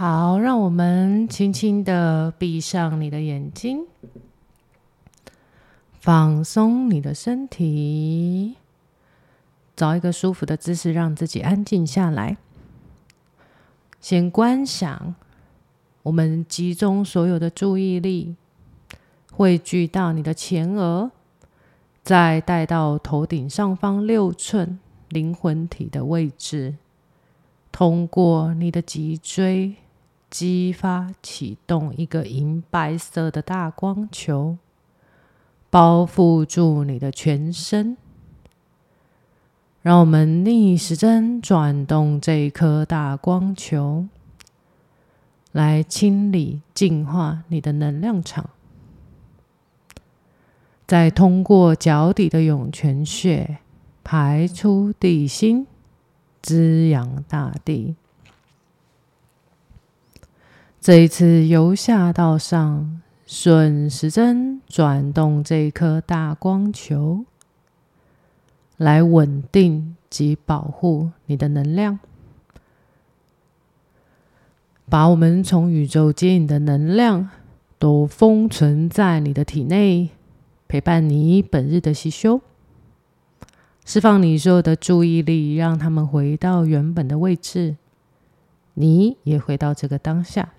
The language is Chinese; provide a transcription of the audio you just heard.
好，让我们轻轻的闭上你的眼睛，放松你的身体，找一个舒服的姿势，让自己安静下来。先观想，我们集中所有的注意力，汇聚到你的前额，再带到头顶上方六寸灵魂体的位置，通过你的脊椎。激发启动一个银白色的大光球，包覆住你的全身。让我们逆时针转动这一颗大光球，来清理、净化你的能量场。再通过脚底的涌泉穴排出地心，滋养大地。这一次由下到上，顺时针转动这一颗大光球，来稳定及保护你的能量，把我们从宇宙接引的能量都封存在你的体内，陪伴你本日的习修，释放你所有的注意力，让他们回到原本的位置，你也回到这个当下。